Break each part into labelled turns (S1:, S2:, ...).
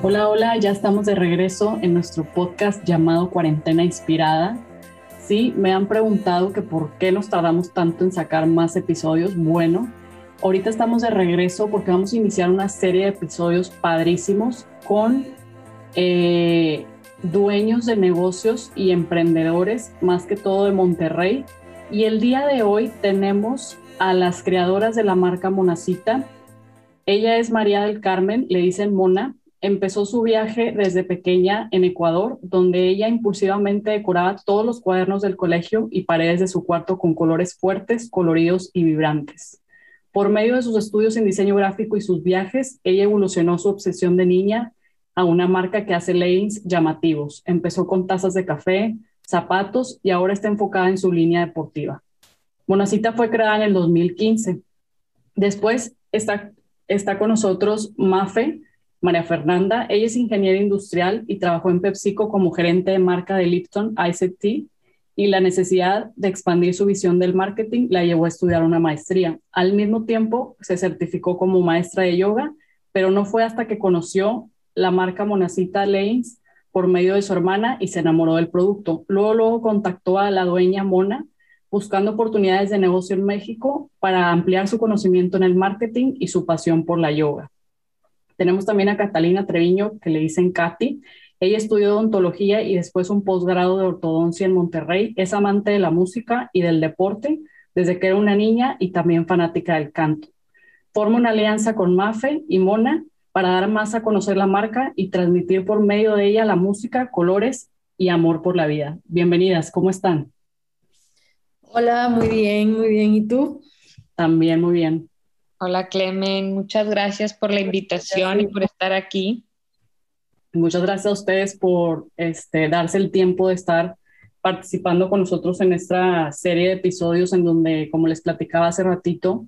S1: Hola, hola, ya estamos de regreso en nuestro podcast llamado Cuarentena Inspirada. Sí, me han preguntado que por qué nos tardamos tanto en sacar más episodios. Bueno, ahorita estamos de regreso porque vamos a iniciar una serie de episodios padrísimos con eh, dueños de negocios y emprendedores, más que todo de Monterrey. Y el día de hoy tenemos a las creadoras de la marca Monacita. Ella es María del Carmen, le dicen Mona, empezó su viaje desde pequeña en Ecuador, donde ella impulsivamente decoraba todos los cuadernos del colegio y paredes de su cuarto con colores fuertes, coloridos y vibrantes. Por medio de sus estudios en diseño gráfico y sus viajes, ella evolucionó su obsesión de niña a una marca que hace leggings llamativos. Empezó con tazas de café, zapatos y ahora está enfocada en su línea deportiva. Monacita fue creada en el 2015. Después está, está con nosotros Mafe, María Fernanda. Ella es ingeniera industrial y trabajó en PepsiCo como gerente de marca de Lipton ICT y la necesidad de expandir su visión del marketing la llevó a estudiar una maestría. Al mismo tiempo, se certificó como maestra de yoga, pero no fue hasta que conoció la marca Monacita Lanes por medio de su hermana y se enamoró del producto. Luego, luego contactó a la dueña Mona buscando oportunidades de negocio en México para ampliar su conocimiento en el marketing y su pasión por la yoga. Tenemos también a Catalina Treviño, que le dicen Katy. Ella estudió odontología y después un posgrado de ortodoncia en Monterrey. Es amante de la música y del deporte desde que era una niña y también fanática del canto. Forma una alianza con Mafe y Mona para dar más a conocer la marca y transmitir por medio de ella la música, colores y amor por la vida. Bienvenidas, ¿cómo están?
S2: Hola, muy bien, muy bien. ¿Y tú?
S1: También muy bien.
S3: Hola Clemen, muchas gracias por la invitación y por estar aquí.
S1: Muchas gracias a ustedes por este, darse el tiempo de estar participando con nosotros en esta serie de episodios en donde, como les platicaba hace ratito,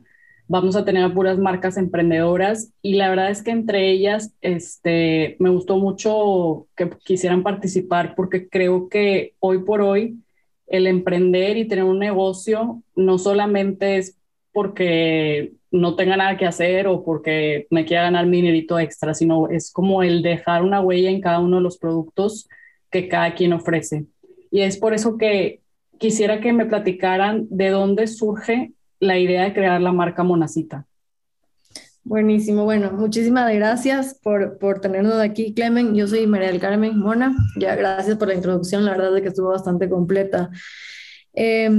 S1: vamos a tener puras marcas emprendedoras y la verdad es que entre ellas este, me gustó mucho que quisieran participar porque creo que hoy por hoy el emprender y tener un negocio no solamente es porque no tenga nada que hacer o porque me quiera ganar mi dinerito extra, sino es como el dejar una huella en cada uno de los productos que cada quien ofrece. Y es por eso que quisiera que me platicaran de dónde surge la idea de crear la marca Monacita.
S2: Buenísimo, bueno, muchísimas gracias por, por tenernos aquí, Clemen. Yo soy María del Carmen Mona. Ya, gracias por la introducción, la verdad es que estuvo bastante completa. Eh,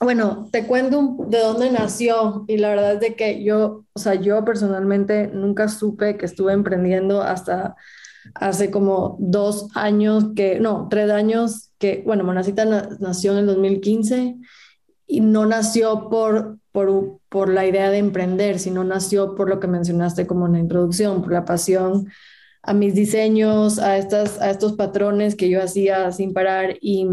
S2: bueno, te cuento de dónde nació y la verdad es de que yo, o sea, yo personalmente nunca supe que estuve emprendiendo hasta hace como dos años que, no, tres años que, bueno, Monacita nació en el 2015 y no nació por, por, por la idea de emprender, sino nació por lo que mencionaste como en la introducción, por la pasión a mis diseños, a, estas, a estos patrones que yo hacía sin parar y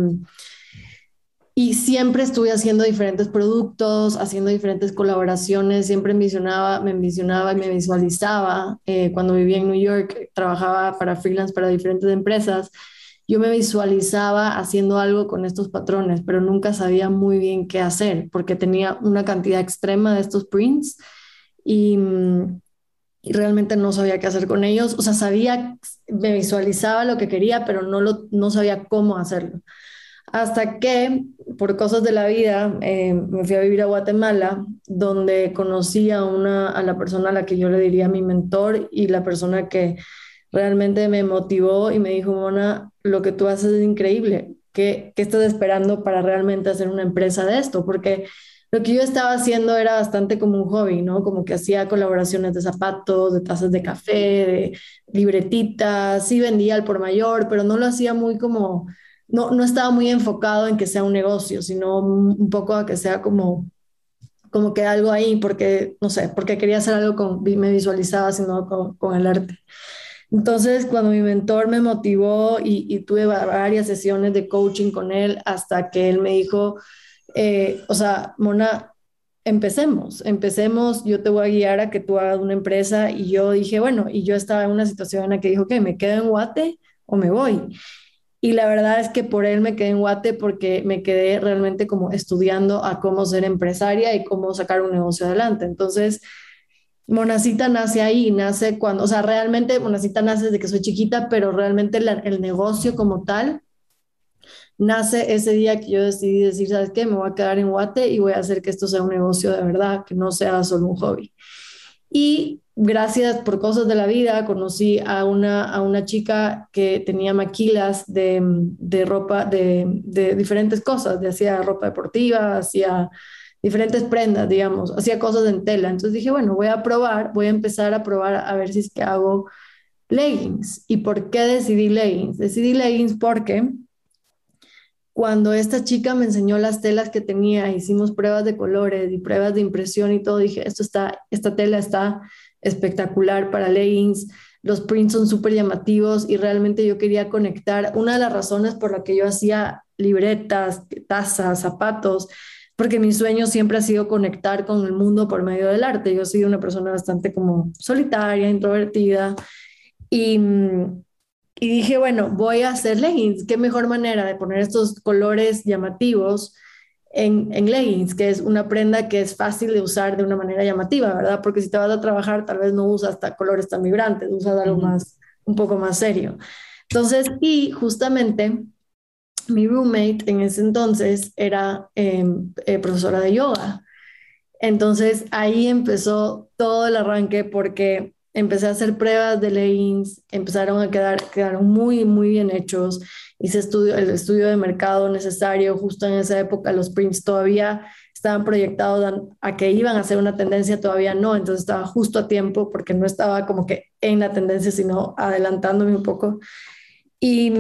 S2: y siempre estuve haciendo diferentes productos, haciendo diferentes colaboraciones, siempre envisionaba, me envisionaba y me visualizaba. Eh, cuando vivía en New York, trabajaba para freelance para diferentes empresas. Yo me visualizaba haciendo algo con estos patrones, pero nunca sabía muy bien qué hacer porque tenía una cantidad extrema de estos prints y, y realmente no sabía qué hacer con ellos. O sea, sabía, me visualizaba lo que quería, pero no, lo, no sabía cómo hacerlo. Hasta que, por cosas de la vida, eh, me fui a vivir a Guatemala, donde conocí a, una, a la persona a la que yo le diría mi mentor y la persona que realmente me motivó y me dijo, Mona, lo que tú haces es increíble. ¿Qué, ¿Qué estás esperando para realmente hacer una empresa de esto? Porque lo que yo estaba haciendo era bastante como un hobby, ¿no? Como que hacía colaboraciones de zapatos, de tazas de café, de libretitas, sí vendía al por mayor, pero no lo hacía muy como no, no estaba muy enfocado en que sea un negocio, sino un poco a que sea como, como que algo ahí, porque, no sé, porque quería hacer algo con, me visualizaba con, con el arte. Entonces, cuando mi mentor me motivó y, tuve varias sesiones de coaching con él, hasta que él me dijo, eh, o sea, Mona, empecemos, empecemos, yo te voy a guiar a que tú hagas una empresa. Y yo dije, bueno, y yo estaba en una situación en la que dijo, que me quedo en Guate o me voy. Y la verdad es que por él me quedé en Guate porque me quedé realmente como estudiando a cómo ser empresaria y cómo sacar un negocio adelante. Entonces, Monacita nace ahí, nace cuando, o sea, realmente Monacita nace desde que soy chiquita, pero realmente el negocio como tal nace ese día que yo decidí decir, ¿sabes qué? Me voy a quedar en Guate y voy a hacer que esto sea un negocio de verdad, que no sea solo un hobby. Y gracias por cosas de la vida, conocí a una, a una chica que tenía maquilas de, de ropa, de, de, diferentes cosas, hacía ropa deportiva, hacía diferentes prendas, digamos, hacía cosas en tela. Entonces dije, bueno, voy a probar, voy a empezar a probar a ver si es que hago leggings. ¿Y por qué decidí leggings? Decidí leggings porque cuando esta chica me enseñó las telas que tenía, hicimos pruebas de colores y pruebas de impresión y todo, dije, esto está, esta tela está espectacular para leggings, los prints son súper llamativos y realmente yo quería conectar. Una de las razones por la que yo hacía libretas, tazas, zapatos, porque mi sueño siempre ha sido conectar con el mundo por medio del arte. Yo soy una persona bastante como solitaria, introvertida y, y dije, bueno, voy a hacer leggings. ¿Qué mejor manera de poner estos colores llamativos? En, en, leggings, que es una prenda que es fácil de usar de una manera llamativa, ¿verdad? Porque si te vas a trabajar, tal vez no usas hasta colores tan vibrantes, usas algo más, un poco más serio. Entonces, y justamente mi roommate en ese entonces era em, eh, profesora de yoga. Entonces ahí empezó todo el arranque porque empecé a hacer pruebas de leggings, empezaron a quedar, quedaron muy, muy bien hechos. Hice estudio, el estudio de mercado necesario, justo en esa época los prints todavía estaban proyectados a que iban a ser una tendencia, todavía no, entonces estaba justo a tiempo porque no estaba como que en la tendencia, sino adelantándome un poco. Y,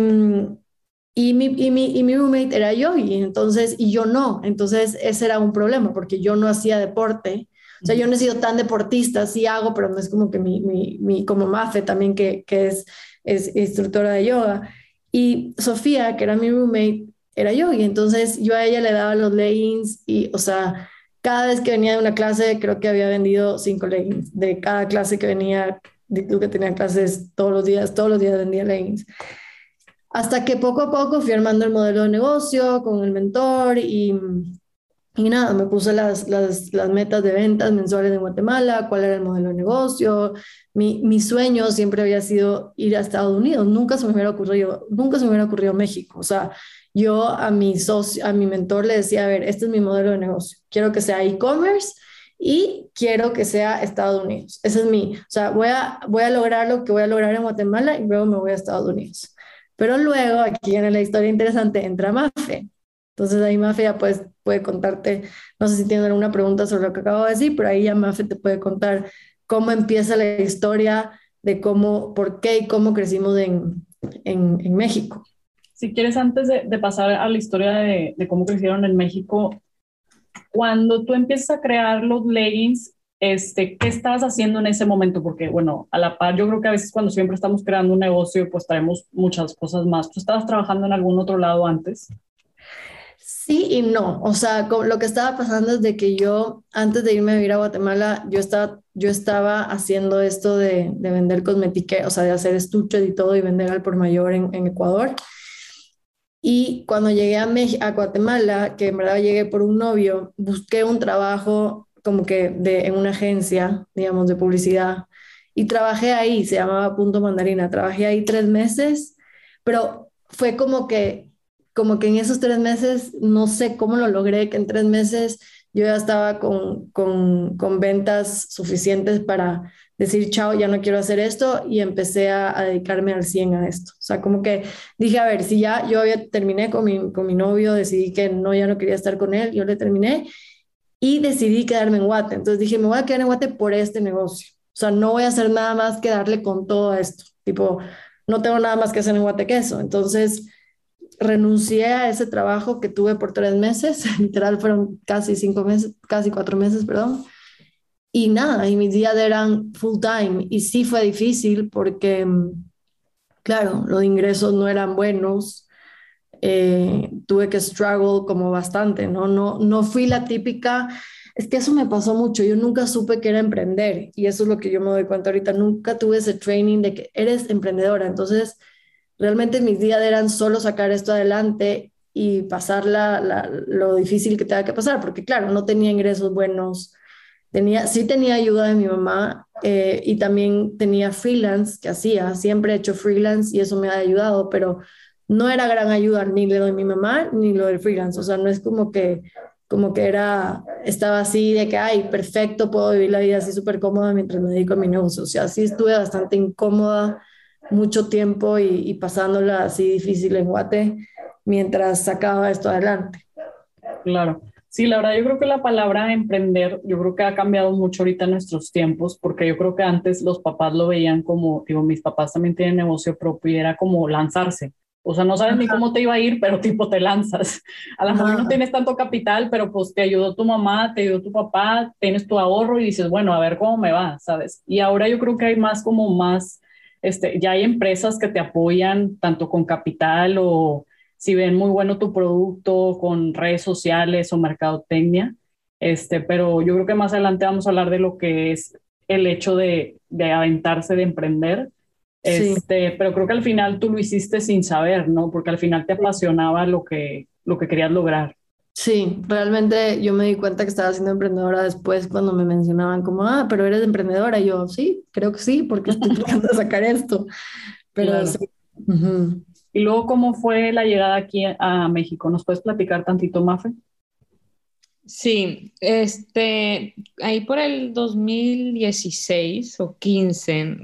S2: y, mi, y, mi, y mi roommate era yo, y entonces, y yo no, entonces ese era un problema porque yo no hacía deporte, o sea, yo no he sido tan deportista, sí hago, pero no es como que mi, mi, mi como Mafe también, que, que es, es instructora de yoga. Y Sofía, que era mi roommate, era yo. Y entonces yo a ella le daba los leggings y, o sea, cada vez que venía de una clase, creo que había vendido cinco leggings. De cada clase que venía, tú que tenía clases todos los días, todos los días vendía leggings. Hasta que poco a poco fui armando el modelo de negocio con el mentor y, y nada, me puse las, las, metas de ventas mensuales en Guatemala, cuál era el modelo de negocio, mi, mi, sueño siempre había sido ir a Estados Unidos, nunca se me hubiera ocurrido, nunca se me hubiera ocurrido México, o sea, yo a mi socio, a mi mentor le decía, a ver, este es mi modelo de negocio, quiero que sea e-commerce y quiero que sea Estados Unidos, ese es mi, o sea, voy a, voy a lograr lo que voy a lograr en Guatemala y luego me voy a Estados Unidos. Pero luego, aquí viene la historia interesante, entra Mafe. Entonces ahí Mafe ya pues, puede contarte, no sé si tiene alguna pregunta sobre lo que acabo de decir, pero ahí ya Mafe te puede contar cómo empieza la historia de cómo, por qué y cómo crecimos en, en, México.
S1: Si quieres, antes de, pasar a la historia de, de, cómo crecieron en México, cuando tú empiezas a crear los leggings, este, ¿qué estabas haciendo en ese momento? Porque, bueno, a la par, yo creo que a veces cuando siempre estamos creando un negocio, pues traemos muchas cosas más. ¿Tú estabas trabajando en algún otro lado antes?
S2: Sí y no, o sea, lo que estaba pasando es de que yo, antes de irme a vivir a Guatemala, yo estaba, yo estaba haciendo esto de, de vender cosmética, o sea, de hacer estuches y todo y vender al por mayor en, Ecuador. Y cuando llegué a, a Guatemala, que en verdad llegué por un novio, busqué un trabajo como que de, en una agencia, digamos, de publicidad. Y trabajé ahí, se llamaba Punto Mandarina. Trabajé ahí tres meses, pero fue como que como que en esos tres meses, no sé cómo lo logré, que en tres meses yo ya estaba con, con, ventas suficientes para decir, chao, ya no quiero hacer esto y empecé a, a, dedicarme al 100 a esto. O sea, como que dije, a ver, si ya yo había terminé con mi, con mi novio, decidí que no, ya no quería estar con él, yo le terminé y decidí quedarme en Guate. Entonces dije, me voy a quedar en Guate por este negocio. O sea, no voy a hacer nada más que darle con todo esto. Tipo, no tengo nada más que hacer en Guate que eso. Entonces, renuncié a ese trabajo que tuve por tres meses, literal fueron casi cinco meses, casi cuatro meses, perdón. Y nada, y mis días eran full time. Y sí fue difícil porque, claro, los ingresos no eran buenos. Eh, tuve que struggle como bastante, ¿no? No, no fui la típica, es que eso me pasó mucho, yo nunca supe que era emprender y eso es lo que yo me doy cuenta ahorita, nunca tuve ese training de que eres emprendedora, entonces realmente mis días eran solo sacar esto adelante y pasar lo difícil que tenga que pasar, porque claro, no tenía ingresos buenos, tenía, sí tenía ayuda de mi mamá eh, y también tenía freelance que hacía, siempre he hecho freelance y eso me ha ayudado, pero no era gran ayuda ni lo de mi mamá ni lo del freelance, o sea, no es como que como que era, estaba así de que, ay, perfecto, puedo vivir la vida así súper cómoda mientras me dedico a mi negocio. O sea, sí estuve bastante incómoda mucho tiempo y, y pasándola así difícil en Guate mientras sacaba esto adelante.
S1: Claro. Sí, la verdad, yo creo que la palabra emprender, yo creo que ha cambiado mucho ahorita en nuestros tiempos, porque yo creo que antes los papás lo veían como, digo, mis papás también tienen negocio propio y era como lanzarse. O sea, no sabes ni cómo te iba a ir, pero tipo te lanzas. A lo mejor no tienes tanto capital, pero pues te ayudó tu mamá, te ayudó tu papá, tienes tu ahorro y dices, bueno, a ver cómo me va, ¿sabes? Y ahora yo creo que hay más como más, este, ya hay empresas que te apoyan tanto con capital o si ven muy bueno tu producto con redes sociales o mercadotecnia. Este, pero yo creo que más adelante vamos a hablar de lo que es el hecho de, de aventarse, de emprender este, Pero creo que al final tú lo hiciste sin saber, ¿no? Porque al final te apasionaba lo que, lo que querías lograr.
S2: Sí, realmente yo me di cuenta que estaba siendo emprendedora después cuando me mencionaban como, ah, pero eres emprendedora. Y yo, sí, creo que sí, porque estoy tratando de sacar esto. Pero sí.
S1: Y luego, ¿cómo fue la llegada aquí a México? ¿Nos puedes platicar tantito, Mafe?
S3: Sí, este, ahí por el 2016 o 15,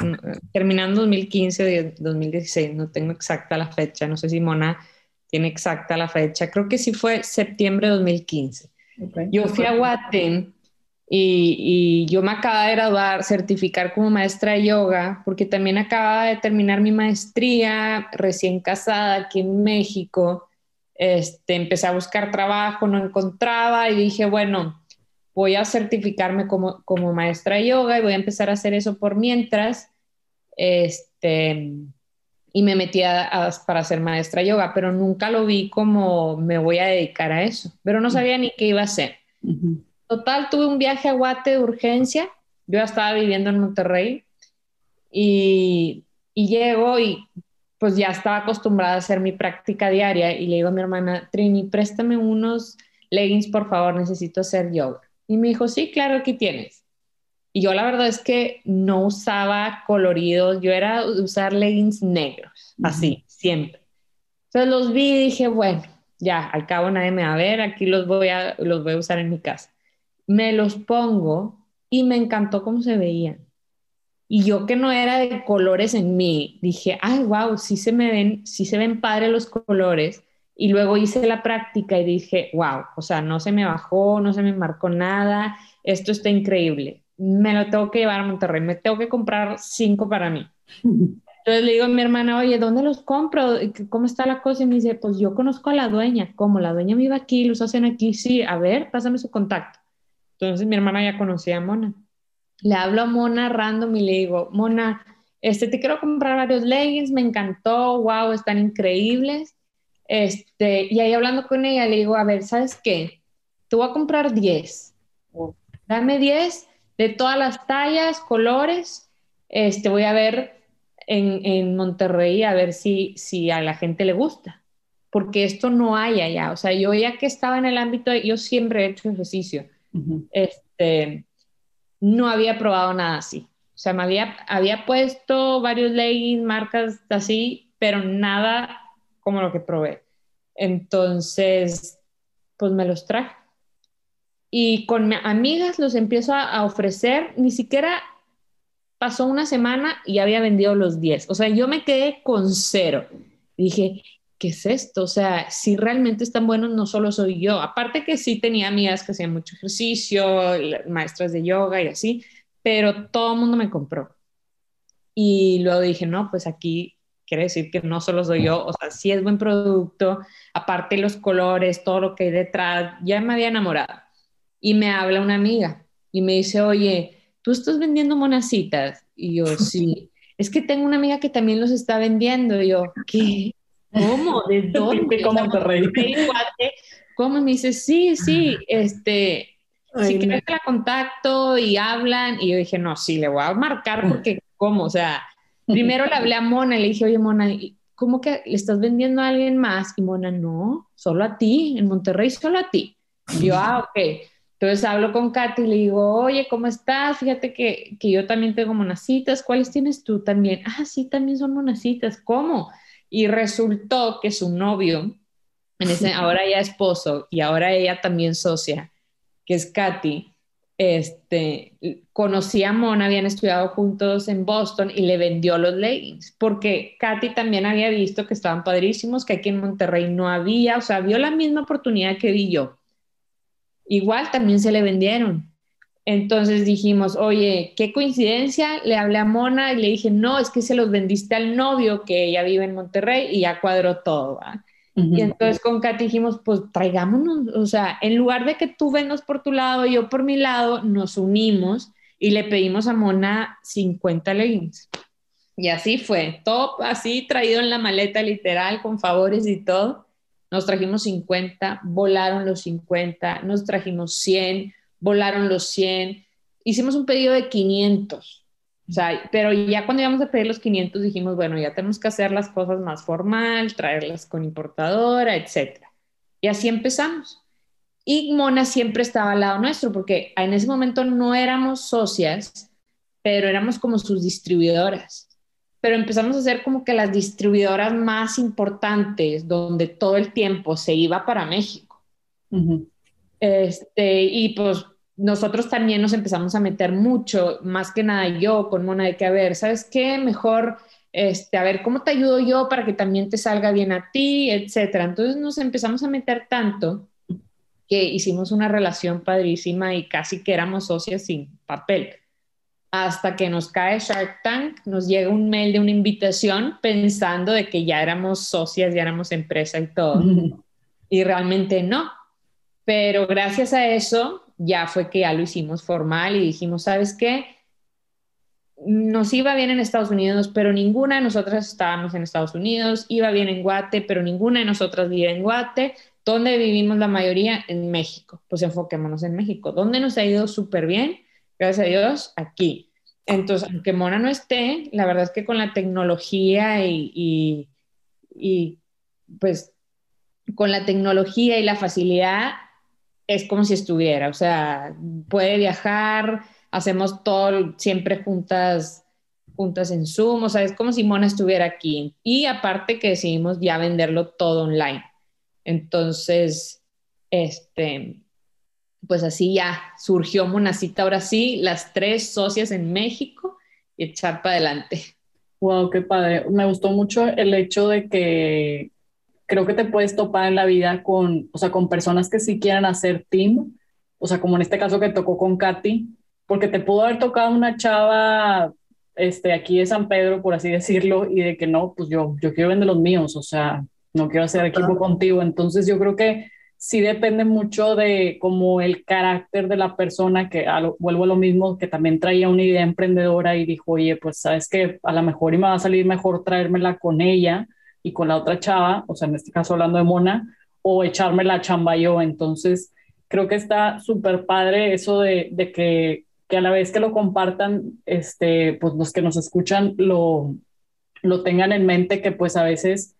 S3: terminando 2015 o 2016, no tengo exacta la fecha, no sé si Mona tiene exacta la fecha, creo que sí fue septiembre de 2015. Yo fui a Guatem y, y, yo me acaba de graduar, certificar como maestra de yoga, porque también acababa de terminar mi maestría, recién casada aquí en México este, empecé a buscar trabajo, no encontraba y dije, bueno, voy a certificarme como, como maestra de yoga y voy a empezar a hacer eso por mientras. Este, y me metí para ser maestra yoga, pero nunca lo vi como me voy a dedicar a eso, pero no sabía ni qué iba a hacer. Total, tuve un viaje a Guate de urgencia, yo estaba viviendo en Monterrey y, y llego y pues ya estaba acostumbrada a hacer mi práctica diaria y le digo a mi hermana, Trini, préstame unos leggings, por favor, necesito hacer yoga. Y me dijo, sí, claro, aquí tienes. Y yo la verdad es que no usaba coloridos, yo era usar leggings negros, así, siempre. Entonces los vi y dije, bueno, ya, al cabo nadie me va a ver, aquí los voy a, los voy a usar en mi casa. Me los pongo y me encantó cómo se veían. Y yo que no era de colores en mí, dije, ay, wow, sí se me ven, sí se ven padres los colores. Y luego hice la práctica y dije, wow, o sea, no se me bajó, no se me marcó nada, esto está increíble. Me lo tengo que llevar a Monterrey, me tengo que comprar cinco para mí. Entonces le digo a mi hermana, oye, ¿dónde los compro? ¿Cómo está la cosa? Y me dice, pues yo conozco a la dueña. ¿Cómo? La dueña vive aquí, los hacen aquí. Sí, a ver, pásame su contacto. Entonces mi hermana ya conocía a Mona le hablo a Mona random y le digo, Mona, este, te quiero comprar varios leggings, me encantó, wow, están increíbles. Este, y ahí hablando con ella, le digo, a ver, ¿sabes qué? Te voy a comprar 10. Dame 10 de todas las tallas, colores. Este, voy a ver en, en, Monterrey a ver si, si a la gente le gusta. Porque esto no hay allá. O sea, yo ya que estaba en el ámbito, yo siempre he hecho ejercicio. Este no había probado nada así. O sea, me había, había puesto varios leggings, marcas así, pero nada como lo que probé. Entonces, pues me los traje. Y con amigas los empiezo a, ofrecer, ni siquiera pasó una semana y había vendido los 10. O sea, yo me quedé con cero. Dije, ¿qué es esto? O sea, si realmente están buenos, no solo soy yo. Aparte que sí tenía amigas que hacían mucho ejercicio, maestras de yoga y así, pero todo el mundo me compró. Y luego dije, no, pues aquí quiere decir que no solo soy yo, o sea, sí es buen producto, aparte los colores, todo lo que hay detrás, ya me había enamorado. Y me habla una amiga y me dice, oye, ¿tú estás vendiendo monacitas? Y yo, sí. Es que tengo una amiga que también los está vendiendo. Y yo, ¿qué? ¿Cómo? ¿De dónde?
S1: ¿Cómo?
S3: ¿Cómo? Me dice, sí, sí, este, si quieres que la contacto y hablan. Y yo dije, no, sí, le voy a marcar porque, ¿cómo? O sea, primero le hablé a Mona y le dije, oye, Mona, ¿cómo que le estás vendiendo a alguien más? Y Mona, no, solo a ti, en Monterrey solo a ti. Y yo, ah, ok. Entonces hablo con Katy y le digo, oye, ¿cómo estás? Fíjate que, que yo también tengo monacitas, ¿cuáles tienes tú también? Ah, sí, también son monacitas, ¿cómo? Y resultó que su novio, en ese, ahora ya esposo y ahora ella también socia, que es Katy, este, conocí a Mona, habían estudiado juntos en Boston y le vendió los leggings, porque Katy también había visto que estaban padrísimos, que aquí en Monterrey no había, o sea, vio la misma oportunidad que vi yo. Igual también se le vendieron. Entonces dijimos, oye, qué coincidencia, le hablé a Mona y le dije, no, es que se los vendiste al novio que ella vive en Monterrey y ya cuadró todo. Y entonces con Katy dijimos, pues traigámonos, o sea, en lugar de que tú vengas por tu lado y yo por mi lado, nos unimos y le pedimos a Mona 50 leggings. Y así fue, todo así traído en la maleta literal, con favores y todo. Nos trajimos 50, volaron los 50, nos trajimos 100, volaron los 100. Hicimos un pedido de 500 o sea, pero ya cuando íbamos a pedir los 500 dijimos, bueno, ya tenemos que hacer las cosas más formal, traerlas con importadora, etc. Y así empezamos. Y Mona siempre estaba al lado nuestro, porque en ese momento no éramos socias, pero éramos como sus distribuidoras. Pero empezamos a ser como que las distribuidoras más importantes, donde todo el tiempo se iba para México. este, y pues nosotros también nos empezamos a meter mucho, más que nada yo con Mona, de que a ver, ¿sabes qué? Mejor, este, a ver, ¿cómo te ayudo yo para que también te salga bien a ti, etcétera? Entonces nos empezamos a meter tanto que hicimos una relación padrísima y casi que éramos socias sin papel. Hasta que nos cae Shark Tank, nos llega un mail de una invitación pensando de que ya éramos socias, ya éramos empresa y todo. Y realmente no. Pero gracias a eso ya fue que ya lo hicimos formal y dijimos, ¿sabes qué? Nos iba bien en Estados Unidos, pero ninguna de nosotras estábamos en Estados Unidos, iba bien en Guate, pero ninguna de nosotras vive en Guate. ¿Dónde vivimos la mayoría? En México. Pues enfoquémonos en México. ¿Dónde nos ha ido súper bien? Gracias a Dios, aquí. Entonces, aunque Mona no esté, la verdad es que con la tecnología y, y, pues con la tecnología y la facilidad es como si estuviera, o sea, puede viajar, hacemos todo siempre juntas, juntas en Zoom, o sea, es como si Mona estuviera aquí. Y aparte que decidimos ya venderlo todo online. Entonces, este, pues así ya surgió Monacita, ahora sí, las tres socias en México y echar para adelante.
S1: Wow, qué padre. Me gustó mucho el hecho de que creo que te puedes topar en la vida con, o sea, con personas que sí quieran hacer team, o sea, como en este caso que tocó con Katy, porque te pudo haber tocado una chava este, aquí de San Pedro, por así decirlo, y de que no, pues yo, yo quiero vender los míos, o sea, no quiero hacer equipo contigo. Entonces yo creo que sí depende mucho de como el carácter de la persona, que vuelvo a lo mismo, que también traía una idea emprendedora y dijo, oye, pues sabes que a lo mejor y me va a salir mejor traérmela con ella y con la otra chava, o sea, en este caso hablando de Mona, o echarme la chamba yo. Entonces, creo que está súper padre eso de, de que, que, a la vez que lo compartan, este, pues los que nos escuchan lo, lo tengan en mente que pues a veces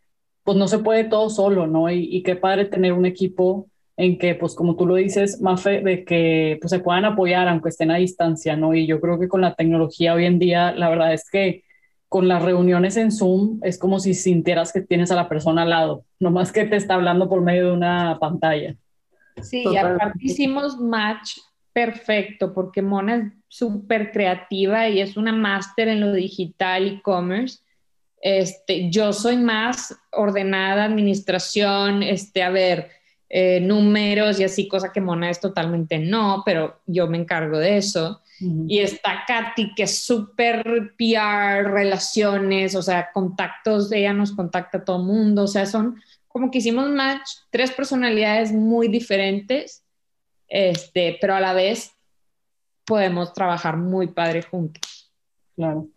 S1: pues no se puede todo solo, ¿no? Y, y qué padre tener un equipo en que, pues como tú lo dices, Mafe, de que pues, se puedan apoyar aunque estén a distancia, ¿no? Y yo creo que con la tecnología hoy en día, la verdad es que con las reuniones en Zoom es como si sintieras que tienes a la persona al lado, no más que te está hablando por medio de una pantalla.
S3: Sí, y aparte hicimos match perfecto porque Mona es súper creativa y es una máster en lo digital e-commerce. Este, yo soy más ordenada, administración, este, a ver, eh, números y así, cosa que Mona es totalmente no, pero yo me encargo de eso. Y está Katy, que es súper PR, relaciones, o sea, contactos, ella nos contacta a todo mundo, o sea, son como que hicimos match, tres personalidades muy diferentes, este, pero a la vez podemos trabajar muy padre juntos.
S1: Claro.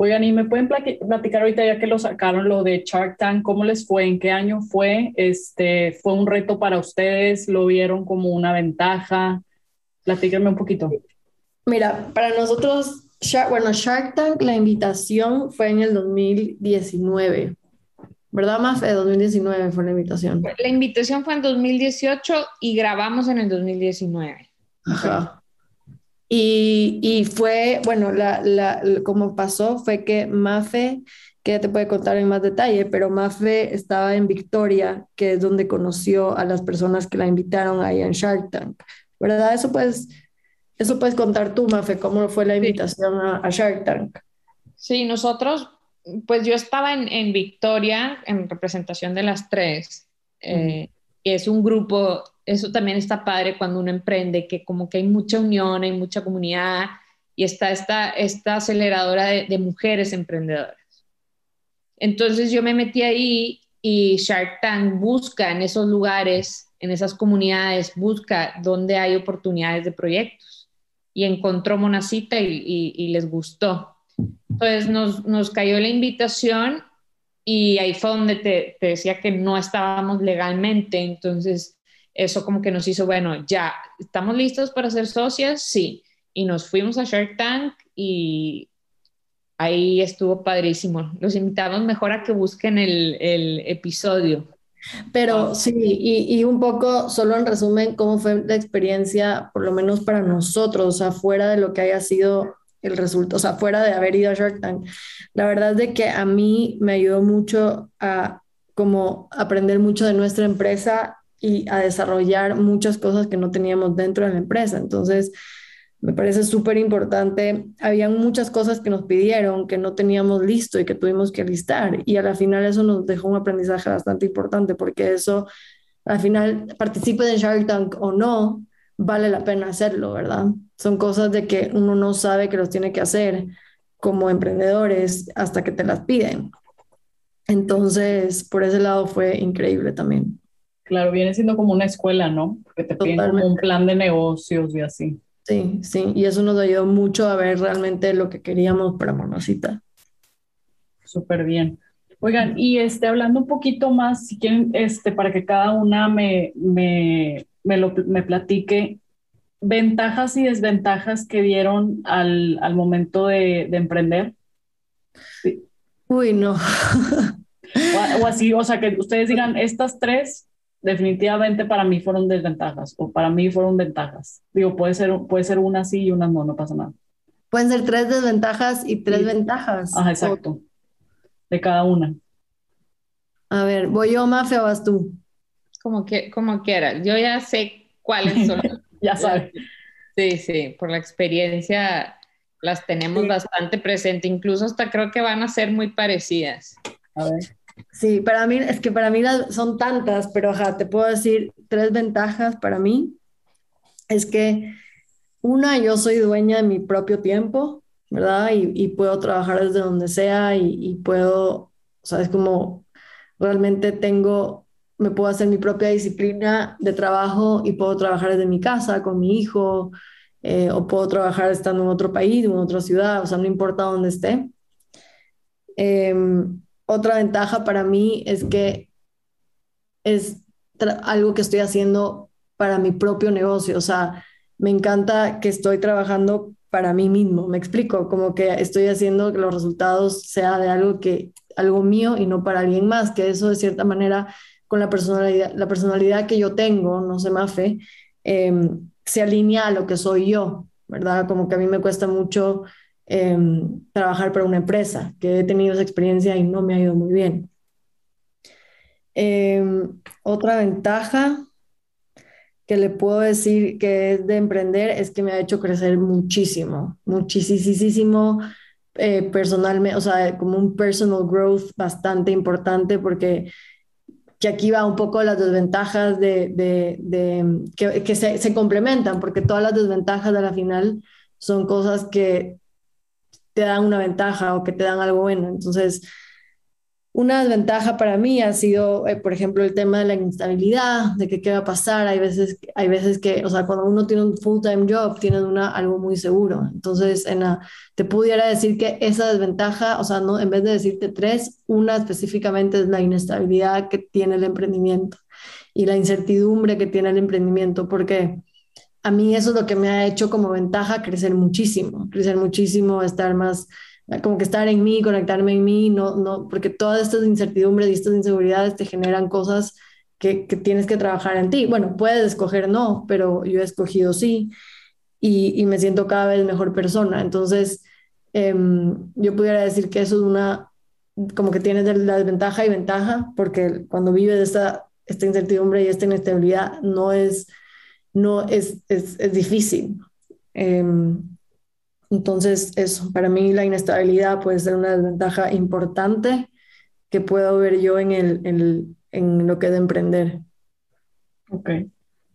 S1: Oigan, ¿y me pueden platicar ahorita ya que lo sacaron lo de Shark Tank? ¿Cómo les fue? ¿En qué año fue? Este, ¿Fue un reto para ustedes? ¿Lo vieron como una ventaja? Platíquenme un poquito.
S2: Mira, para nosotros, bueno, Shark Tank, la invitación fue en el 2019. ¿Verdad, más de 2019 fue la invitación.
S3: La invitación fue en 2018 y grabamos en el 2019.
S2: Ajá. Y, y, fue, bueno, la, la, como pasó fue que Mafe, que ya te puede contar en más detalle, pero Mafe estaba en Victoria, que es donde conoció a las personas que la invitaron ahí en Shark Tank, ¿verdad? Eso puedes, eso puedes contar tú, Mafe, cómo fue la invitación a, Shark Tank.
S3: Sí, nosotros, pues yo estaba en, en Victoria en representación de las tres, eh, que es un grupo eso también está padre cuando uno emprende, que como que hay mucha unión, hay mucha comunidad y está esta, esta aceleradora de, mujeres emprendedoras. Entonces yo me metí ahí y Shark Tank busca en esos lugares, en esas comunidades, busca dónde hay oportunidades de proyectos. Y encontró Monacita y, y, les gustó. Entonces nos, nos, cayó la invitación y ahí fue donde te decía que no estábamos legalmente. Entonces eso como que nos hizo, bueno, ya, ¿estamos listos para ser socias? Sí. Y nos fuimos a Shark Tank y ahí estuvo padrísimo. Los invitamos mejor a que busquen el, el episodio.
S2: Pero sí, y, y, un poco, solo en resumen, cómo fue la experiencia, por lo menos para nosotros, o sea, fuera de lo que haya sido el resultado, o sea, fuera de haber ido a Shark Tank. La verdad es de que a mí me ayudó mucho a como aprender mucho de nuestra empresa y a desarrollar muchas cosas que no teníamos dentro de la empresa. Entonces, me parece súper importante. Habían muchas cosas que nos pidieron que no teníamos listo y que tuvimos que listar. Y a la final eso nos dejó un aprendizaje bastante importante porque eso, al final, participe en Shark Tank o no, vale la pena hacerlo, ¿verdad? Son cosas de que uno no sabe que los tiene que hacer como emprendedores hasta que te las piden. Entonces, por ese lado fue increíble también.
S1: Claro, viene siendo como una escuela, ¿no? Porque te piden como un plan de negocios y así.
S2: Sí, sí, y eso nos ayudó mucho a ver realmente lo que queríamos para Monosita.
S1: Súper bien. Oigan, y este, hablando un poquito más, si quieren, este, para que cada una me, me, me, lo, me platique, ventajas y desventajas que dieron al, al momento de, de emprender.
S2: Sí. Uy, no.
S1: o, así, o sea, que ustedes digan, estas tres definitivamente para mí fueron desventajas o para mí fueron ventajas. Digo, puede ser, puede ser una sí y una no, no pasa nada.
S2: Pueden ser tres desventajas y tres ventajas.
S1: Ajá, exacto. De cada una.
S2: A ver, ¿voy yo, Mafe, o vas tú?
S3: Como, que, como quieras. Yo ya sé cuáles son.
S1: ya sabes.
S3: Sí, sí, por la experiencia las tenemos bastante presente. Incluso hasta creo que van a ser muy parecidas.
S1: A ver.
S2: Sí, para mí, es que para mí son tantas, pero ajá, te puedo decir tres ventajas para mí. Es que una, yo soy dueña de mi propio tiempo, ¿verdad? Y, puedo trabajar desde donde sea y, puedo, sabes, como realmente tengo, me puedo hacer mi propia disciplina de trabajo y puedo trabajar desde mi casa con mi hijo, eh, o puedo trabajar estando en otro país, en otra ciudad, o sea, no importa dónde esté. Em, otra ventaja para mí es que es algo que estoy haciendo para mi propio negocio. O sea, me encanta que estoy trabajando para mí mismo. Me explico, como que estoy haciendo que los resultados sea de algo que algo mío y no para alguien más, que eso de cierta manera con la personalidad, la personalidad que yo tengo, no sé, Mafe, eh, se alinea a lo que soy yo, ¿verdad? Como que a mí me cuesta mucho Em, trabajar para una empresa, que he tenido esa experiencia y no me ha ido muy bien. Em, otra ventaja que le puedo decir que es de emprender es que me ha hecho crecer muchísimo, muchísimo eh, personalmente, o sea, como un personal growth bastante importante porque que aquí va un poco las desventajas de, de, que, se, complementan, porque todas las desventajas de la final son cosas que te dan una ventaja o que te dan algo bueno. Entonces, una desventaja para mí ha sido, eh, por ejemplo, el tema de la inestabilidad, de que qué va a pasar. Hay veces, hay veces que, o sea, cuando uno tiene un full-time job, tiene una, algo muy seguro. Entonces, en te pudiera decir que esa desventaja, o sea, no, en vez de decirte tres, una específicamente es la inestabilidad que tiene el emprendimiento y la incertidumbre que tiene el emprendimiento, porque a mí eso es lo que me ha hecho como ventaja crecer muchísimo, crecer muchísimo, estar más, como que estar en mí, conectarme en mí, no, no, porque todas estas incertidumbres y estas inseguridades te generan cosas que, que tienes que trabajar en ti. Bueno, puedes escoger no, pero yo he escogido sí. y, me siento cada vez mejor persona. Entonces, em, yo pudiera decir que eso es una, como que tienes la desventaja y ventaja, porque cuando vives esta, esta incertidumbre y esta inestabilidad, no es, no es, es, es difícil. Em, entonces, eso, para mí la inestabilidad puede ser una desventaja importante que puedo ver yo en, el, en, en lo que de emprender.
S1: Ok,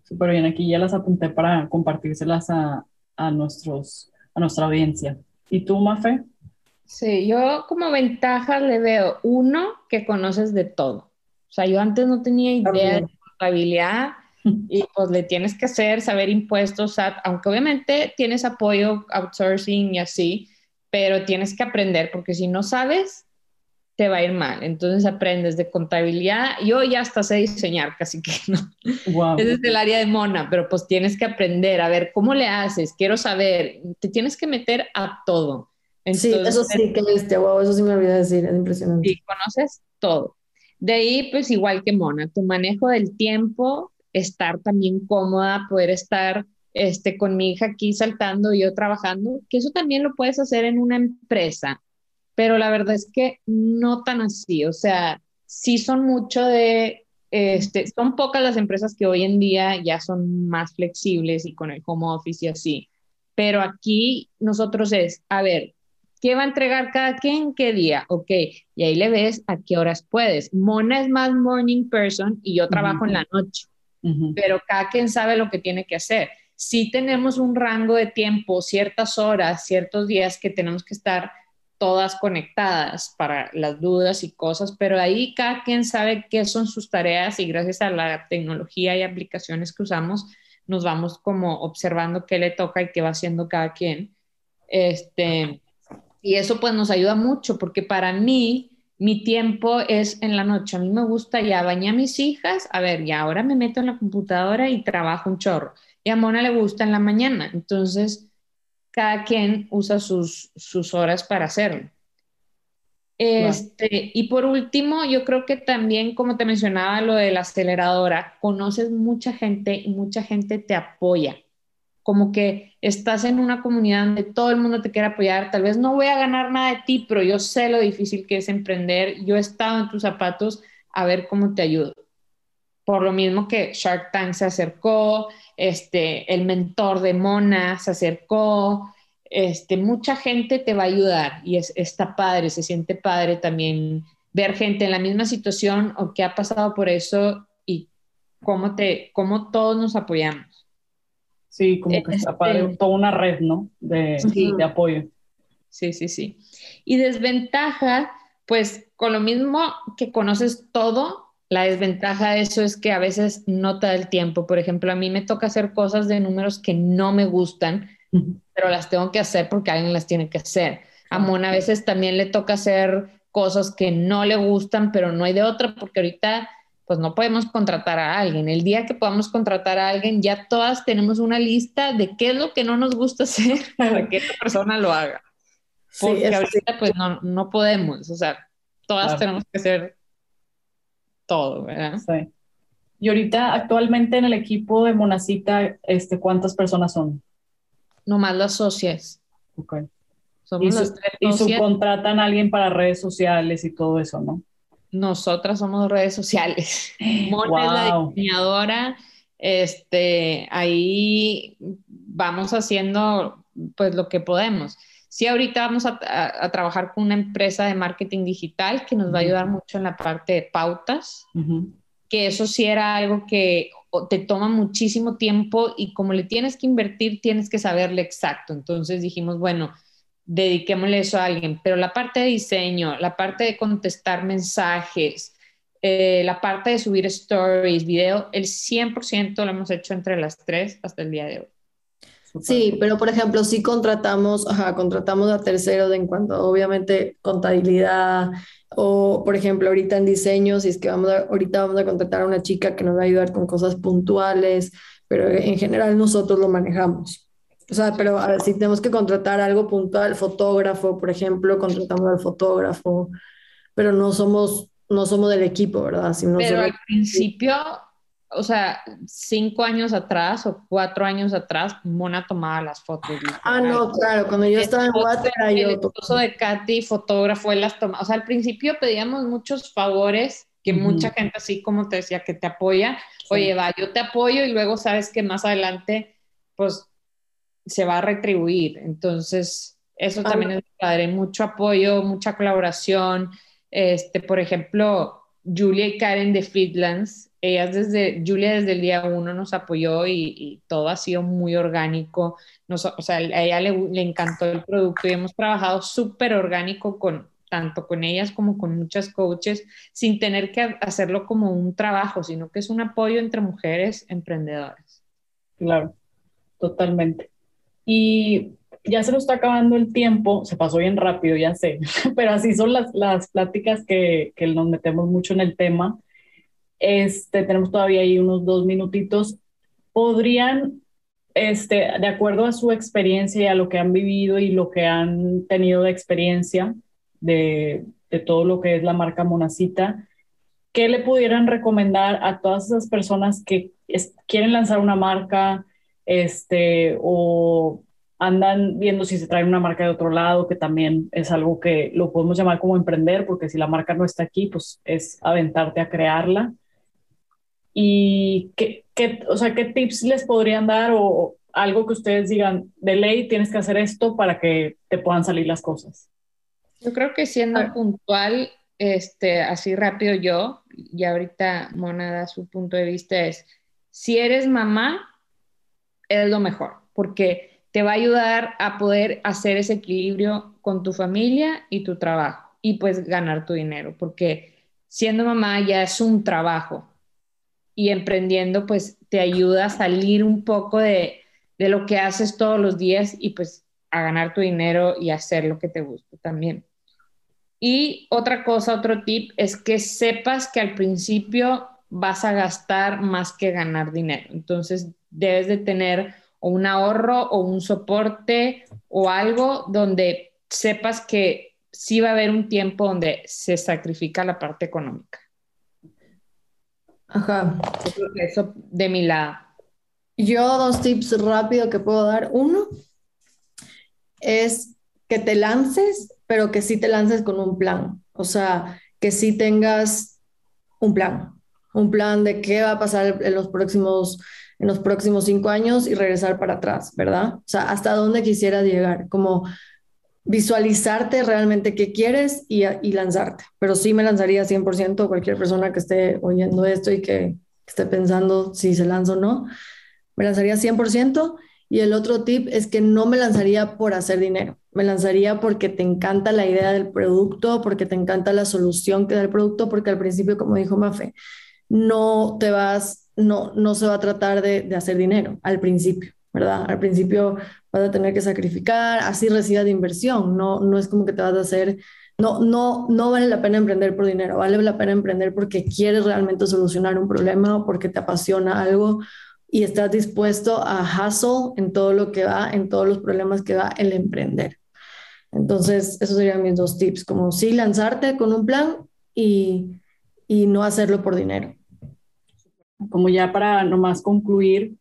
S1: súper bien. Aquí ya las apunté para compartírselas a, a, nuestros, a nuestra audiencia. ¿Y tú, Mafe?
S3: Sí, yo como ventaja le veo uno que conoces de todo. O sea, yo antes no tenía idea de contabilidad y pues le tienes que hacer, saber impuestos, aunque obviamente tienes apoyo, outsourcing y así, pero tienes que aprender porque si no sabes, te va a ir mal. Entonces aprendes de contabilidad. Yo ya hasta sé diseñar, casi que no. Wow. Ese es el área de mona, pero pues tienes que aprender a ver cómo le haces. Quiero saber, te tienes que meter a todo.
S2: sí, eso sí que este, wow, eso sí me olvidé decir, es impresionante.
S3: Sí, conoces todo. De ahí, pues igual que mona, tu manejo del tiempo, estar también cómoda, poder estar este, con mi hija aquí saltando y yo trabajando, que eso también lo puedes hacer en una empresa pero la verdad es que no tan así, o sea, sí son mucho de, este, son pocas las empresas que hoy en día ya son más flexibles y con el home office y así, pero aquí nosotros es, a ver, ¿qué va a entregar cada quien? ¿Qué día? Ok, y ahí le ves a qué horas puedes. Mona es más morning person y yo trabajo en la noche, pero cada quien sabe lo que tiene que hacer. Si tenemos un rango de tiempo, ciertas horas, ciertos días que tenemos que estar todas conectadas para las dudas y cosas, pero ahí cada quien sabe qué son sus tareas y gracias a la tecnología y aplicaciones que usamos, nos vamos como observando qué le toca y qué va haciendo cada quien. Este, y eso pues nos ayuda mucho porque para mí mi tiempo es en la noche. A mí me gusta ya bañar a mis hijas, a ver, y ahora me meto en la computadora y trabajo un chorro. Y a Mona le gusta en la mañana. Entonces, cada quien usa sus, sus horas para hacerlo. Este, Y por último, yo creo que también, como te mencionaba, lo de la aceleradora, conoces mucha gente y mucha gente te apoya. Como que estás en una comunidad donde todo el mundo te quiere apoyar. Tal vez no voy a ganar nada de ti, pero yo sé lo difícil que es emprender. Yo he estado en tus zapatos a ver cómo te ayudo. Por lo mismo que Shark Tank se acercó, este, el mentor de Mona se acercó, este, mucha gente te va a ayudar y es, está padre, se siente padre también ver gente en la misma situación o que ha pasado por eso y cómo, te, cómo todos nos apoyamos.
S1: Sí, como que está padre, este, toda una red, ¿no? De, de apoyo.
S3: Sí, sí, sí. Y desventaja, pues con lo mismo que conoces todo, la desventaja de eso es que a veces no te da el tiempo. Por ejemplo, a mí me toca hacer cosas de números que no me gustan, pero las tengo que hacer porque alguien las tiene que hacer. A Mona a veces también le toca hacer cosas que no le gustan, pero no hay de otra porque ahorita pues no podemos contratar a alguien. El día que podamos contratar a alguien, ya todas tenemos una lista de qué es lo que no nos gusta hacer para que esa persona lo haga. Porque ahorita pues no, no, podemos, o sea, todas tenemos que hacer todo, ¿verdad? Sí.
S1: Y ahorita, actualmente en el equipo de Monacita, este, ¿cuántas personas son?
S3: Nomás las socias.
S1: Ok. Somos y, las tres y subcontratan a alguien para redes sociales y todo eso, ¿no?
S3: Nosotras somos redes sociales. Mona es la diseñadora. Este, ahí vamos haciendo pues lo que podemos. Sí, ahorita vamos a, a, trabajar con una empresa de marketing digital que nos va a ayudar mucho en la parte de pautas, que eso sí era algo que te toma muchísimo tiempo y como le tienes que invertir, tienes que saberle exacto. Entonces dijimos, bueno, dediquémosle eso a alguien, pero la parte de diseño, la parte de contestar mensajes, eh, la parte de subir stories, video, el 100% lo hemos hecho entre las tres hasta el día de hoy.
S2: Sí, pero por ejemplo, si contratamos, ajá, contratamos a terceros en cuanto obviamente contabilidad o por ejemplo ahorita en diseño, si es que vamos a, ahorita vamos a contratar a una chica que nos va a ayudar con cosas puntuales, pero en general nosotros lo manejamos. O sea, pero a ver, si tenemos que contratar algo puntual, fotógrafo, por ejemplo, contratamos al fotógrafo, pero no somos, no somos del equipo, ¿verdad?
S3: pero al principio o sea, cinco años atrás o cuatro años atrás, Mona tomaba las fotos.
S2: Ah, no, claro, cuando yo estaba en Water,
S3: yo. El esposo de Katy, fotógrafo, él las tomaba. O sea, al principio pedíamos muchos favores que mucha gente, así como te decía, que te apoya. Oye, va, yo te apoyo y luego sabes que más adelante, pues, se va a retribuir. Entonces, eso ah, también es padre. Mucho apoyo, mucha colaboración. Este, por ejemplo, Julia y Karen de Feedlands, ellas desde, Julia desde el día uno nos apoyó y, todo ha sido muy orgánico. Nos, o sea, a ella le, le encantó el producto y hemos trabajado súper orgánico con tanto con ellas como con muchas coaches, sin tener que hacerlo como un trabajo, sino que es un apoyo entre mujeres emprendedoras.
S1: Claro, totalmente. Y ya se nos está acabando el tiempo, se pasó bien rápido, ya sé, pero así son las, las pláticas que, que nos metemos mucho en el tema. Este, tenemos todavía ahí unos dos minutitos. ¿Podrían, este, de acuerdo a su experiencia y a lo que han vivido y lo que han tenido de experiencia de, de todo lo que es la marca Monacita, ¿qué le pudieran recomendar a todas esas personas que quieren lanzar una marca este, o andan viendo si se trae una marca de otro lado, que también es algo que lo podemos llamar como emprender, porque si la marca no está aquí, pues es aventarte a crearla. ¿Y qué, qué, o sea, qué tips les podrían dar o algo que ustedes digan, de ley tienes que hacer esto para que te puedan salir las cosas?
S3: Yo creo que siendo ah. puntual, este, así rápido yo, y ahorita Mona da su punto de vista, es, si eres mamá, es lo mejor, porque te va a ayudar a poder hacer ese equilibrio con tu familia y tu trabajo y pues ganar tu dinero, porque siendo mamá ya es un trabajo y emprendiendo pues te ayuda a salir un poco de, de lo que haces todos los días y pues a ganar tu dinero y hacer lo que te gusta también. Y otra cosa, otro tip es que sepas que al principio vas a gastar más que ganar dinero. Entonces debes de tener o un ahorro o un soporte o algo donde sepas que sí va a haber un tiempo donde se sacrifica la parte económica.
S2: Ajá.
S3: eso de mi lado.
S2: Yo dos tips rápido que puedo dar. Uno es que te lances, pero que sí te lances con un plan. O sea, que sí tengas un plan. Un plan de qué va a pasar en los próximos en los próximos cinco años y regresar para atrás, ¿verdad? O sea, hasta dónde quisieras llegar, como visualizarte realmente qué quieres y, lanzarte. Pero sí me lanzaría 100% cualquier persona que esté oyendo esto y que esté pensando si se lanza o no. Me lanzaría 100%. Y el otro tip es que no me lanzaría por hacer dinero. Me lanzaría porque te encanta la idea del producto, porque te encanta la solución que da el producto, porque al principio, como dijo Mafe, no te vas no, no se va a tratar de, hacer dinero al principio, ¿verdad? Al principio vas a tener que sacrificar, así recibas de inversión, no, no es como que te vas a hacer, no, no, no vale la pena emprender por dinero, vale la pena emprender porque quieres realmente solucionar un problema o porque te apasiona algo y estás dispuesto a hustle en todo lo que va, en todos los problemas que va el emprender. Entonces, esos serían mis dos tips, como sí lanzarte con un plan y, y no hacerlo por dinero
S1: como ya para nomás concluir,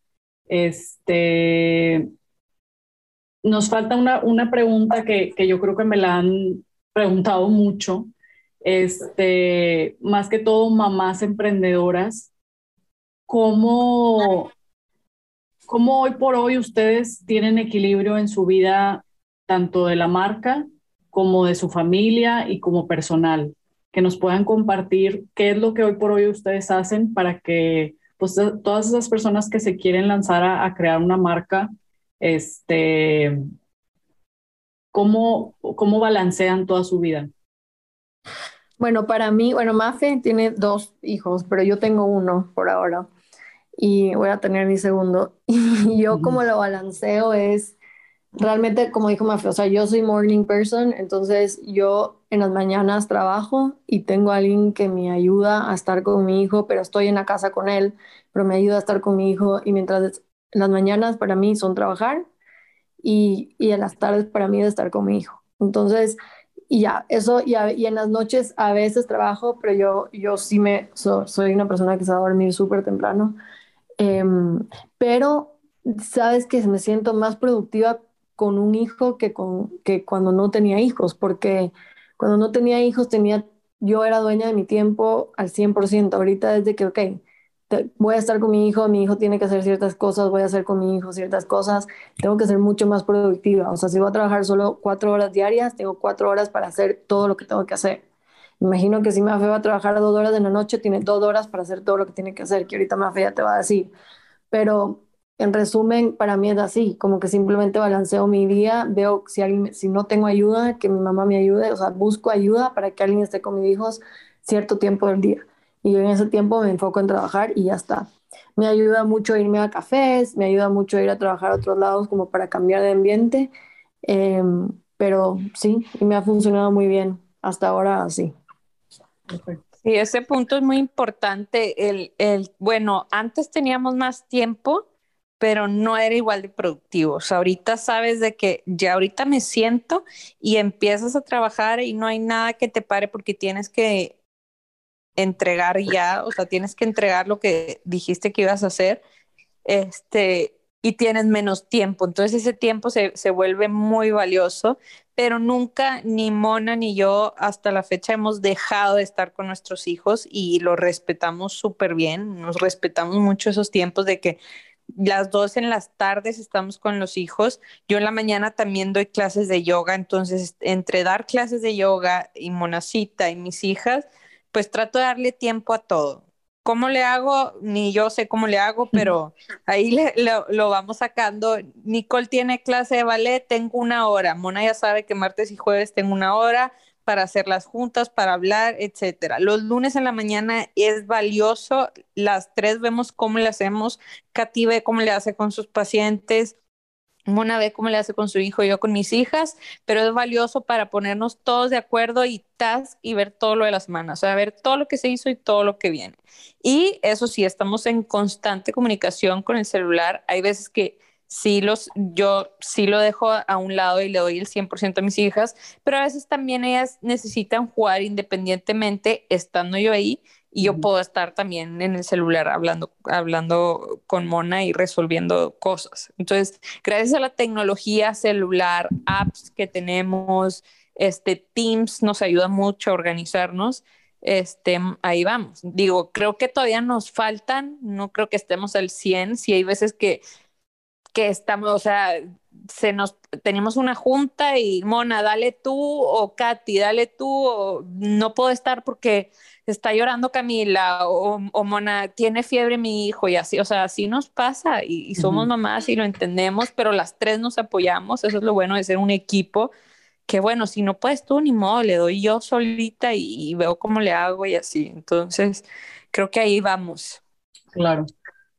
S1: este, nos falta una, una pregunta que, que, yo creo que me la han preguntado mucho, este, más que todo mamás emprendedoras, ¿cómo, ¿cómo hoy por hoy ustedes tienen equilibrio en su vida, tanto de la marca como de su familia y como personal? Que nos puedan compartir qué es lo que hoy por hoy ustedes hacen para que pues, todas esas personas que se quieren lanzar a, crear una marca, este, ¿cómo, ¿cómo balancean toda su vida?
S2: Bueno, para mí, bueno, Mafe tiene dos hijos, pero yo tengo uno por ahora y voy a tener mi segundo. Y yo como lo balanceo es realmente, como dijo Mafe, o sea, yo soy morning person, entonces yo en las mañanas trabajo y tengo a alguien que me ayuda a estar con mi hijo, pero estoy en la casa con él, pero me ayuda a estar con mi hijo y mientras las mañanas para mí son trabajar y, y en las tardes para mí es estar con mi hijo. Entonces, y ya, eso, y, y, en las noches a veces trabajo, pero yo, yo sí me, soy una persona que se va dormir súper temprano. Em, pero sabes que me siento más productiva con un hijo que, con, que cuando no tenía hijos, porque cuando no tenía hijos tenía, yo era dueña de mi tiempo al 100%. Ahorita desde que, ok, voy a estar con mi hijo, mi hijo tiene que hacer ciertas cosas, voy a hacer con mi hijo ciertas cosas, tengo que ser mucho más productiva. O sea, si voy a trabajar solo cuatro horas diarias, tengo cuatro horas para hacer todo lo que tengo que hacer. Imagino que si Mafe va a trabajar dos horas en la noche, tiene dos horas para hacer todo lo que tiene que hacer, que ahorita Mafe ya te va a decir. Pero en resumen, para mí es así, como que simplemente balanceo mi día, veo si, alguien, si no tengo ayuda, que mi mamá me ayude, o sea, busco ayuda para que alguien esté con mis hijos cierto tiempo del día y yo en ese tiempo me enfoco en trabajar y ya está. Me ayuda mucho irme a cafés, me ayuda mucho ir a trabajar a otros lados como para cambiar de ambiente, em, pero sí, y me ha funcionado muy bien hasta ahora, sí.
S3: Y ese punto es muy importante. El, el, bueno, antes teníamos más tiempo, pero no era igual de productivo. O sea, ahorita sabes de que ya ahorita me siento y empiezas a trabajar y no hay nada que te pare porque tienes que entregar ya, o sea, tienes que entregar lo que dijiste que ibas a hacer, este, y tienes menos tiempo. Entonces ese tiempo se, se vuelve muy valioso, pero nunca ni Mona ni yo hasta la fecha hemos dejado de estar con nuestros hijos y lo respetamos súper bien, nos respetamos mucho esos tiempos de que las dos en las tardes estamos con los hijos. Yo en la mañana también doy clases de yoga, entonces entre dar clases de yoga y Monacita y mis hijas, pues trato de darle tiempo a todo. ¿Cómo le hago? Ni yo sé cómo le hago, pero ahí lo, vamos sacando. Nicole tiene clase de ballet, tengo una hora. Mona ya sabe que martes y jueves tengo una hora para hacer las juntas, para hablar, etcétera. Los lunes en la mañana es valioso. Las tres vemos cómo le hacemos. Katy ve cómo le hace con sus pacientes. Mona ve cómo le hace con su hijo, yo con mis hijas, pero es valioso para ponernos todos de acuerdo y task y ver todo lo de la semana, o sea, ver todo lo que se hizo y todo lo que viene. Y eso sí, estamos en constante comunicación con el celular. Hay veces que sí los, yo sí lo dejo a un lado y le doy el 100% a mis hijas, pero a veces también ellas necesitan jugar independientemente estando yo ahí y yo puedo estar también en el celular hablando, hablando con Mona y resolviendo cosas. Entonces, gracias a la tecnología celular, apps que tenemos, este, Teams nos ayuda mucho a organizarnos. Este, ahí vamos. Digo, creo que todavía nos faltan, no creo que estemos al 100, si hay veces que, que estamos, o sea, se nos tenemos una junta y Mona, dale tú o Katy, dale tú o no puedo estar porque está llorando Camila o, Mona, tiene fiebre mi hijo y así, o sea, así nos pasa y, somos mamás y lo entendemos, pero las tres nos apoyamos, eso es lo bueno de ser un equipo, que bueno, si no puedes tú, ni modo, le doy yo solita y, veo cómo le hago y así, entonces creo que ahí vamos.
S1: Claro.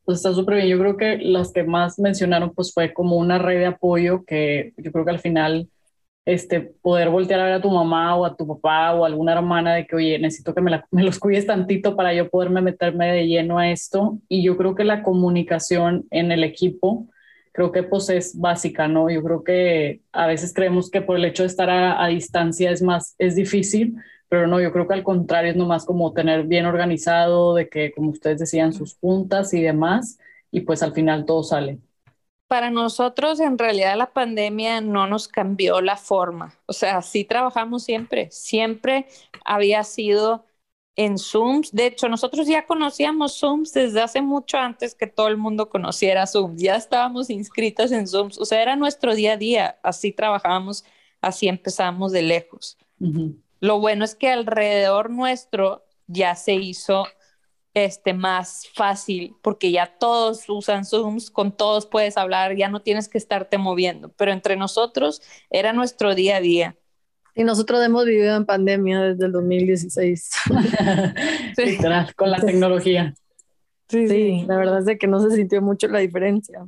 S1: Pues está súper bien. Yo creo que las que más mencionaron, pues fue como una red de apoyo que yo creo que al final este, poder voltear a ver a tu mamá o a tu papá o a alguna hermana de que, oye, necesito que me, me, los cuides tantito para yo poderme meterme de lleno a esto. Y yo creo que la comunicación en el equipo, creo que pues es básica, ¿no? Yo creo que a veces creemos que por el hecho de estar a, a distancia es más, es difícil, pero no, yo creo que al contrario es nomás como tener bien organizado, de que, como ustedes decían, sus puntas y demás, y pues al final todo sale
S3: para nosotros en realidad la pandemia no nos cambió la forma. O sea, sí trabajamos siempre, siempre había sido en Zooms. De hecho, nosotros ya conocíamos Zooms desde hace mucho antes que todo el mundo conociera Zooms. Ya estábamos inscritos en Zooms. O sea, era nuestro día a día. Así trabajábamos, así empezamos de lejos. Lo bueno es que alrededor nuestro ya se hizo este, más fácil, porque ya todos usan Zooms, con todos puedes hablar, ya no tienes que estarte moviendo, pero entre nosotros era nuestro día a día.
S2: Y nosotros hemos vivido en pandemia desde el 2016.
S1: sí. con la tecnología.
S2: Sí, sí, la verdad es de que no se sintió mucho la diferencia.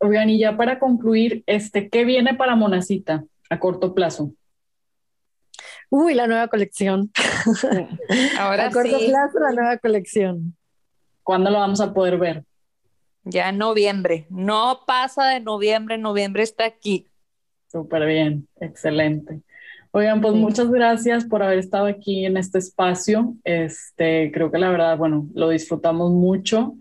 S1: Oigan, y ya para concluir, este, ¿qué viene para Monacita a corto plazo?
S2: Uy, la nueva colección.
S3: Ahora
S2: a corto plazo, la nueva colección.
S1: ¿Cuándo lo vamos a poder ver?
S3: Ya en noviembre. No pasa de noviembre, noviembre está aquí.
S1: Súper bien, excelente. Oigan, pues muchas gracias por haber estado aquí en este espacio. Este, creo que la verdad, bueno, lo disfrutamos mucho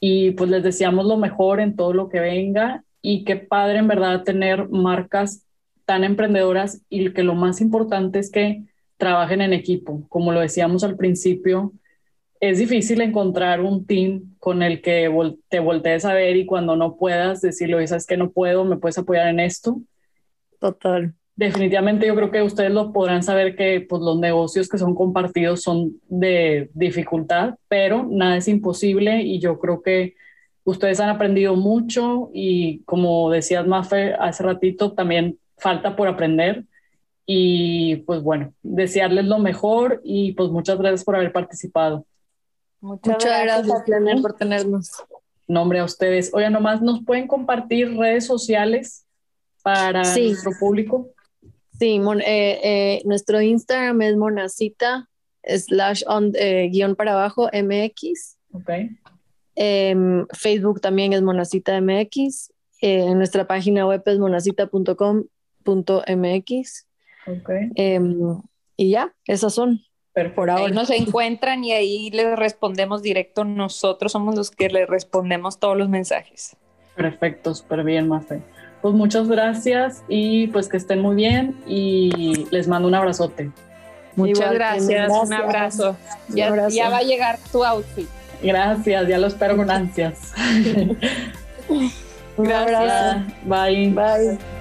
S1: y pues les deseamos lo mejor en todo lo que venga y qué padre en verdad tener marcas tan emprendedoras y que lo más importante es que trabajen en equipo. Como lo decíamos al principio, es difícil encontrar un team con el que te voltees a ver y cuando no puedas decirle, oye, sabes que no puedo, me puedes apoyar en esto.
S2: Total
S1: definitivamente yo creo que ustedes lo podrán saber que pues, los negocios que son compartidos son de dificultad, pero nada es imposible y yo creo que ustedes han aprendido mucho y como decías Mafe hace ratito, también falta por aprender y pues bueno, desearles lo mejor y pues muchas gracias por haber participado.
S2: Muchas, gracias, gracias por tenernos.
S1: Nombre a ustedes. Oigan, nomás nos pueden compartir redes sociales para nuestro público.
S2: Sí, eh, eh, nuestro Instagram es monacita slash on, eh, guion para abajo MX.
S1: Ok.
S2: Em, Facebook también es monacita MX. en nuestra página web es monacita.com.mx.
S1: Ok.
S2: Em, y ya, esas son.
S4: Pero por ahora. Ahí nos encuentran y ahí les respondemos directo. Nosotros somos los que les respondemos todos los mensajes.
S1: Perfecto, súper bien, Mafe. Pues muchas gracias y pues que estén muy bien y les mando un abrazote.
S4: Muchas gracias, un abrazo. Ya, va a llegar tu outfit.
S1: Gracias, ya lo espero con ansias.
S2: un abrazo.
S1: Bye.
S2: Bye.